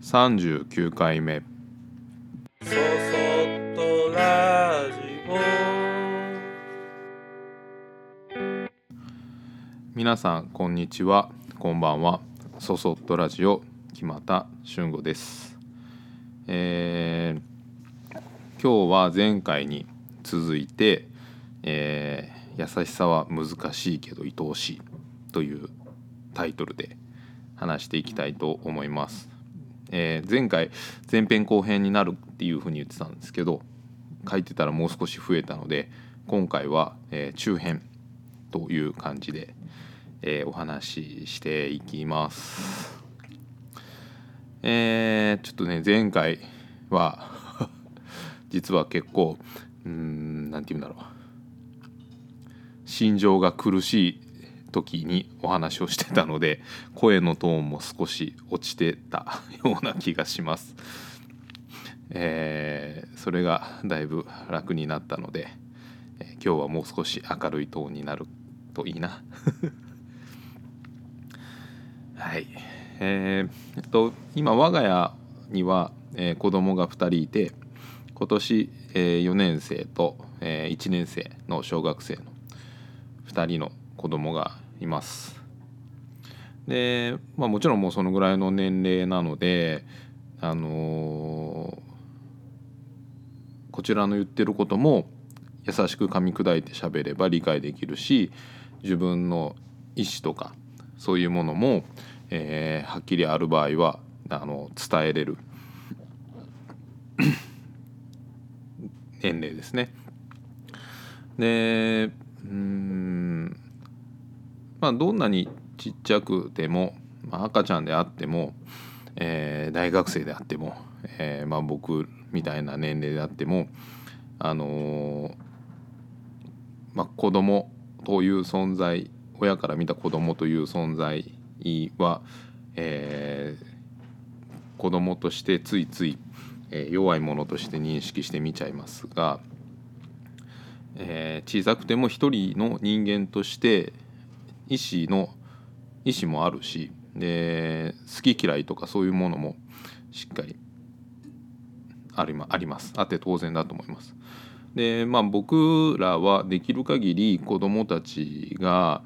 39回目そそっとラジ皆さんこんにちは。こんばんは。そそっとラジオ木又俊吾です。えー今日は前回に続いて、えー優しさは難しいけど愛おしい」というタイトルで話していきたいと思います。えー前回前編後編になるっていうふうに言ってたんですけど書いてたらもう少し増えたので今回は、えー中編という感じで、えーお話ししていきます。えーちょっとね前回は 実は結構うんなんて言うんだろう心情が苦しい時にお話をしてたので声のトーンも少し落ちてたような気がします。えーそれがだいぶ楽になったので、えー今日はもう少し明るいトーンになるといいな。はい。えーえっと今我が家には、えー子供が2人いて今年、えー4年生と、えー1年生の小学生の2人の子供がいます。で、まあ、もちろんもうそのぐらいの年齢なので、あのーこちらの言ってることも優しく噛み砕いて喋れば理解できるし自分の意思とかそういうものも、えーはっきりある場合はあの伝えれる 年齢ですね。でまあどんなにちっちゃくても、まあ、赤ちゃんであっても、えー大学生であっても、えーまあ、僕みたいな年齢であってもあのーまあ、子供という存在親から見た子供という存在は、えー子供としてついつい、えー弱いものとして認識して見ちゃいますが、えー小さくても一人の人間として意思の意思もあるしで好き嫌いとかそういうものもしっかりありありますあって当然だと思います。でまあ僕らはできる限り子どもたちが、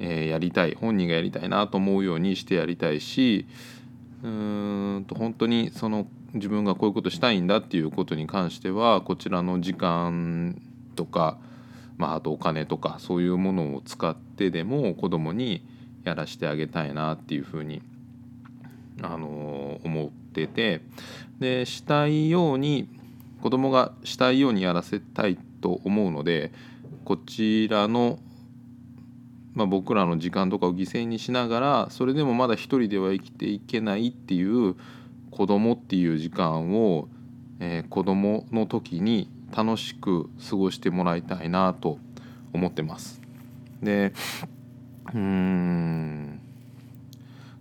えーやりたい本人がやりたいなと思うようにしてやりたいしうーんと本当にその自分がこういうことしたいんだっていうことに関してはこちらの時間とか、まあ、あとお金とかそういうものを使ってでも子供にやらせてあげたいなっていうふうに、あの思っててでしたいように子供がしたいようにやらせたいと思うのでこちらの、まあ、僕らの時間とかを犠牲にしながらそれでもまだ一人では生きていけないっていう子供っていう時間を、えー子供の時に楽しく過ごしてもらいたいなと思ってます。でうーん。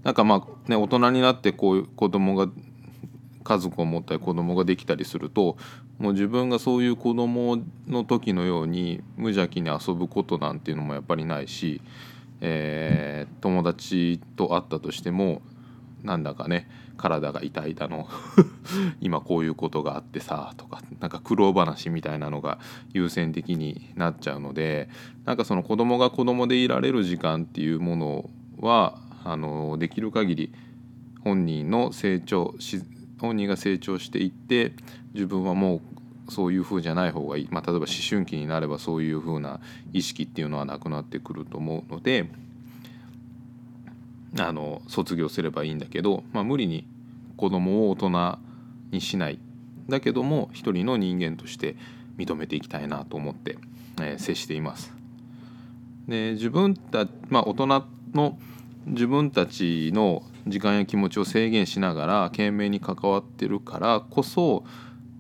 なんかまあね大人になってこういう子供が家族を持ったり子供ができたりするともう自分がそういう子供の時のように無邪気に遊ぶことなんていうのもやっぱりないし、えー友達と会ったとしてもなんだかね体が痛いだの。今こういうことがあってさとかなんか苦労話みたいなのが優先的になっちゃうのでなんかその子供が子供でいられる時間っていうものはあのできる限り本人の成長し本人が成長していって自分はもうそういう風じゃない方がいい、まあ、例えば思春期になればそういう風な意識っていうのはなくなってくると思うのであの卒業すればいいんだけど、まあ、無理に子供を大人にしないだけども一人の人間として認めていきたいなと思って、えー接しています。で自分たまあ大人の自分たちの時間や気持ちを制限しながら懸命に関わってるからこそ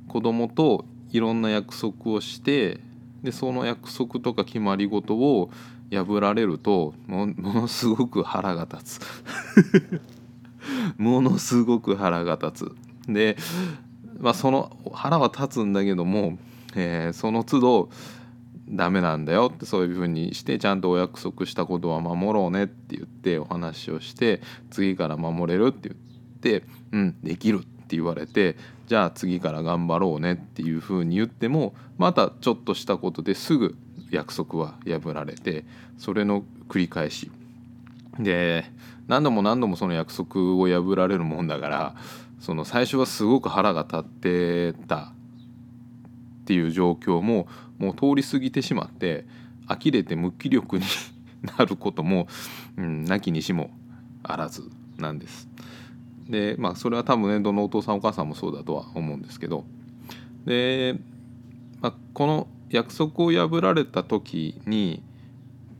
子供といろんな約束をしてでその約束とか決まり事を破られるとものすごく腹が立つ。ものすごく腹が立つ。で、まあ、その腹は立つんだけども、えーその都度ダメなんだよってそういうふうにしてちゃんとお約束したことは守ろうねって言ってお話をして次から守れるって言って「うんできる」って言われてじゃあ次から頑張ろうねっていうふうに言ってもまたちょっとしたことですぐ約束は破られてそれの繰り返しで何度も何度もその約束を破られるもんだからその最初はすごく腹が立ってたっていう状況ももう通り過ぎてしまって呆れて無気力に なることも、うん、なきにしもあらずなんです。でまあそれは多分ねどのお父さんお母さんもそうだとは思うんですけどで、まあ、この約束を破られた時に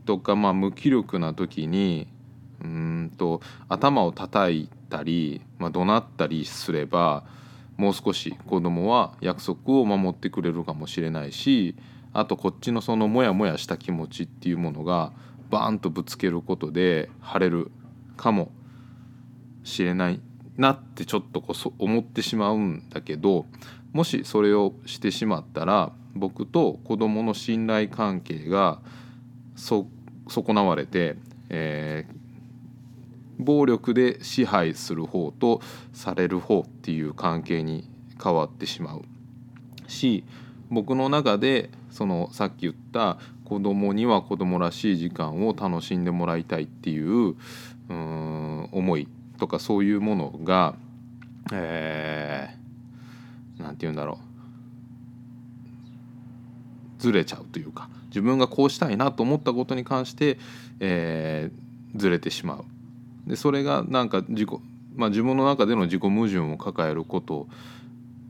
とかまあ無気力な時にうんと頭を叩いたり、まあ、怒鳴ったりすればもう少し子供は約束を守ってくれるかもしれないしあとこっちのそのモヤモヤした気持ちっていうものがバーンとぶつけることで晴れるかもしれないなってちょっとこう思ってしまうんだけどもしそれをしてしまったら僕と子供の信頼関係が損なわれて、えー、暴力で支配する方とされる方っていう関係に変わってしまう。し僕の中でそのさっき言った子供には子供らしい時間を楽しんでもらいたいっていううん思いとかそういうものがえー、て言うんだろう。ずれちゃうというか自分がこうしたいなと思ったことに関して、えー、ずれてしまう。でそれがなんか自己、まあ、自分の中での自己矛盾を抱えること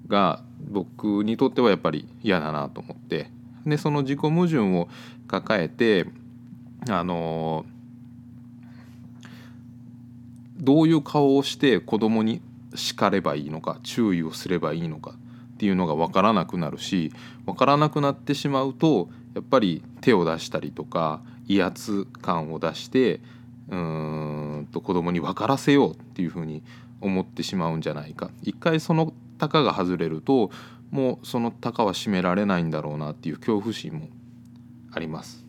が僕にとってはやっぱり嫌だなと思ってでその自己矛盾を抱えてあのどういう顔をして子供に叱ればいいのか注意をすればいいのかっていうのが分からなくなるし分からなくなってしまうとやっぱり手を出したりとか威圧感を出してうーんと子供に分からせようっていうふうに思ってしまうんじゃないか。一回その鷹が外れるともうその鷹は閉められないんだろうなっていう恐怖心もあります。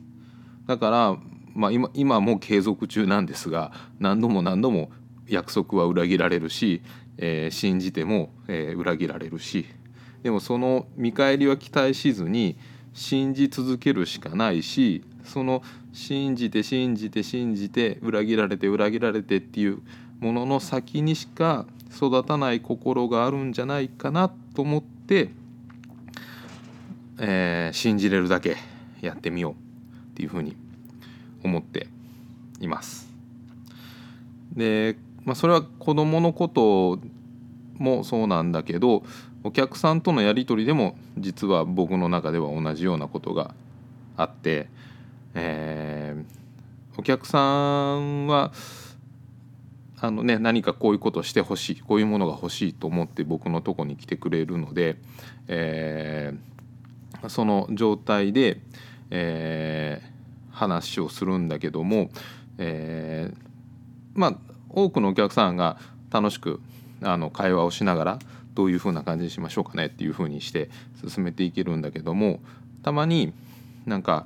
だからまあ今今も継続中なんですが何度も何度も約束は裏切られるし、えー、信じても、えー、裏切られるしでもその見返りは期待しずに信じ続けるしかないしその信じて信じて信じて裏切られて裏切られてっていうものの先にしか育たない心があるんじゃないかなと思って、えー、信じれるだけやってみようっていうふうに思っています。でまあ、それは子どものこともそうなんだけどお客さんとのやり取りでも実は僕の中では同じようなことがあって、えー、お客さんはあの、ね、何かこういうことしてほしいこういうものが欲しいと思って僕のとこに来てくれるので、えー、その状態で、えー、話をするんだけども、え、まあ多くのお客さんが楽しくあの会話をしながらどういうふうな感じにしましょうかねっていうふうにして進めていけるんだけどもたまになんか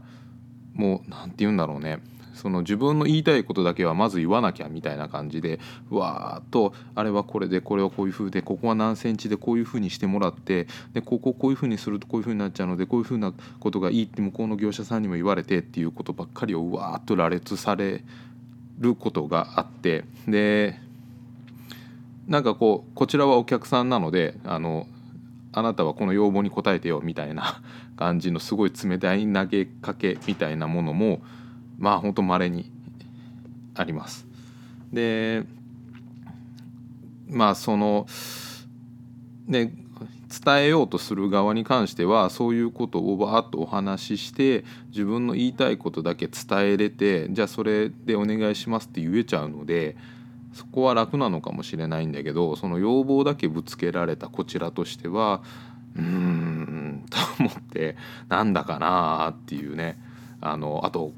もう何て言うんだろうね。その自分の言いたいことだけはまず言わなきゃみたいな感じでわーっとあれはこれでこれはこういう風でここは何センチでこういう風にしてもらってでこここういう風にするとこういう風になっちゃうのでこういう風なことがいいって向こうの業者さんにも言われてっていうことばっかりをわーっと羅列されることがあってでなんかこうこちらはお客さんなのであのあなたはこの要望に応えてよみたいな 感じのすごい冷たい投げかけみたいなものもまあほんと稀にあります。でまあそのね伝えようとする側に関してはそういうことをバーッとお話しして自分の言いたいことだけ伝えれてじゃあそれでお願いしますって言えちゃうのでそこは楽なのかもしれないんだけどその要望だけぶつけられたこちらとしてはうーんと思ってなんだかなっていうね。あのあと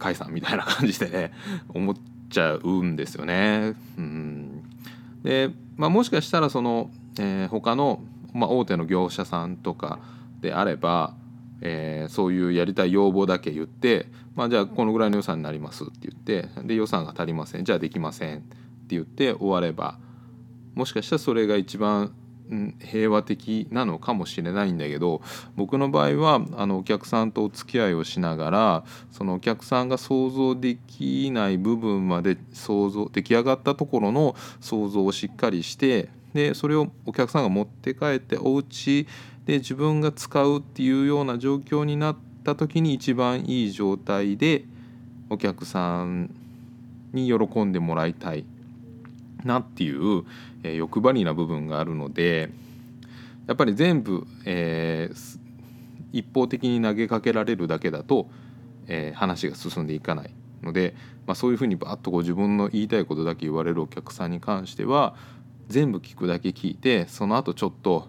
甲斐さんみたいな感じでね思っちゃうんですよね。うん。で、まあ、もしかしたらその、えー、他のまあ、大手の業者さんとかであれば、えー、そういうやりたい要望だけ言って、まあ、じゃあこのぐらいの予算になりますって言ってで予算が足りません。じゃあできません。言って終わればもしかしたらそれが一番平和的なのかもしれないんだけど僕の場合はあのお客さんとお付き合いをしながらそのお客さんが想像できない部分まで想像出来上がったところの想像をしっかりしてでそれをお客さんが持って帰ってお家で自分が使うっていうような状況になった時に一番いい状態でお客さんに喜んでもらいたい。なっていう、えー欲張りな部分があるのでやっぱり全部、えー一方的に投げかけられるだけだと、えー話が進んでいかないので、まあ、そういうふうにバッとこう自分の言いたいことだけ言われるお客さんに関しては全部聞くだけ聞いてその後ちょっと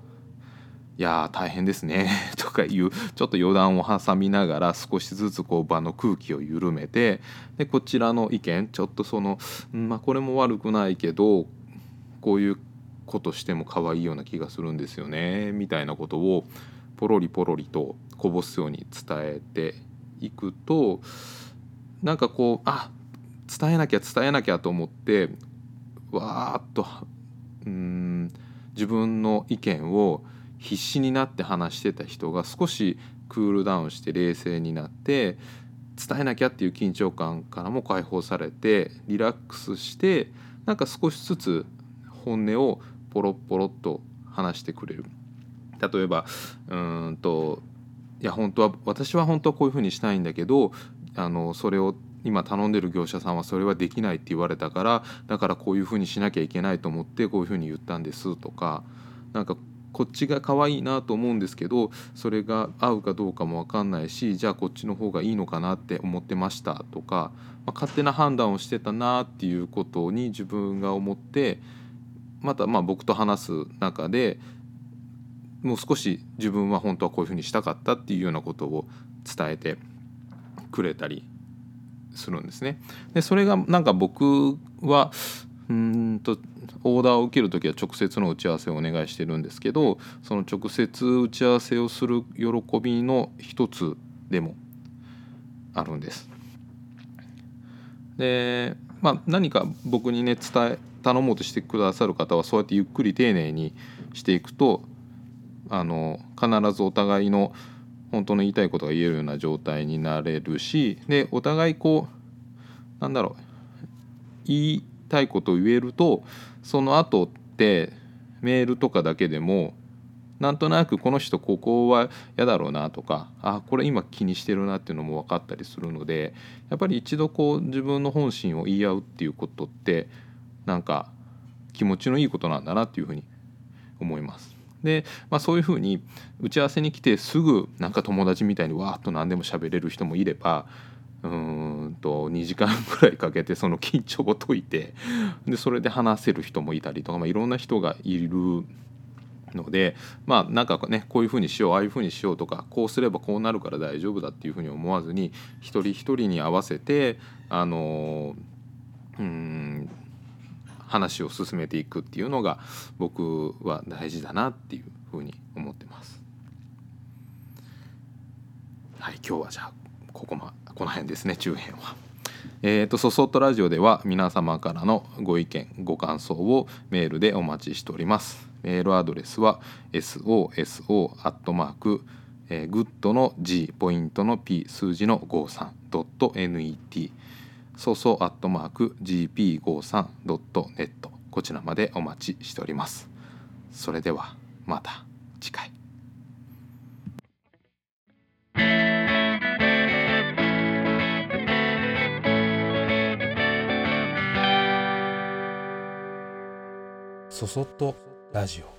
いや大変ですね とかいうちょっと余談を挟みながら少しずつこう場の空気を緩めてでこちらの意見ちょっとその、うんまあ、これも悪くないけどこういうことしても可愛いような気がするんですよねみたいなことをポロリポロリとこぼすように伝えていくとなんかこうあ伝えなきゃ伝えなきゃと思ってわーっとうん自分の意見を必死になって話してた人が少しクールダウンして冷静になって伝えなきゃっていう緊張感からも解放されてリラックスしてなんか少しずつ本音をポロッポロッと話してくれる。例えばうんといや本当は私は本当はこういうふうにしたいんだけどあのそれを今頼んでる業者さんはそれはできないって言われたからだからこういうふうにしなきゃいけないと思ってこういうふうに言ったんですとかなんかこっちが可愛いなと思うんですけどそれが合うかどうかも分かんないしじゃあこっちの方がいいのかなって思ってましたとか、まあ、勝手な判断をしてたなっていうことに自分が思ってまたま僕と話す中でもう少し自分は本当はこういうふうにしたかったっていうようなことを伝えてくれたりするんですね。でそれがなんか僕はうんとオーダーを受ける時は直接の打ち合わせをお願いしてるんですけどその直接打ち合わせをする喜びの一つでもあるんです。でまあ何か僕にね伝え頼もうとしてくださる方はそうやってゆっくり丁寧にしていくとあの必ずお互いの本当の言いたいことが言えるような状態になれるしでお互いこうなんだろう言いたいことを言えるとその後ってメールとかだけでもなんとなくこの人ここは嫌だろうなとかあこれ今気にしてるなっていうのも分かったりするのでやっぱり一度こう自分の本心を言い合うっていうことってなんか気持ちのいいことなんだなっていうふうに思います。で、まあ、そういうふうに打ち合わせに来てすぐなんか友達みたいにわーっと何でも喋れる人もいればうんと2時間ぐらいかけてその緊張を解いてでそれで話せる人もいたりとか、まあ、いろんな人がいるのでまあなんかねこういうふうにしようああいうふうにしようとかこうすればこうなるから大丈夫だっていうふうに思わずに一人一人に合わせてあのうん話を進めていくっていうのが僕は大事だなっていうふうに思ってます。はい今日はじゃあここまでこの辺ですね中編は。えーと、そそっとラジオでは皆様からのご意見ご感想をメールでお待ちしております。メールアドレスは soso アットマークえーグッドの G ポイントの P 数字の 53.net そうそうアットマーク gp53.net こちらまでお待ちしております。それではまた次回。そそっとラジオ。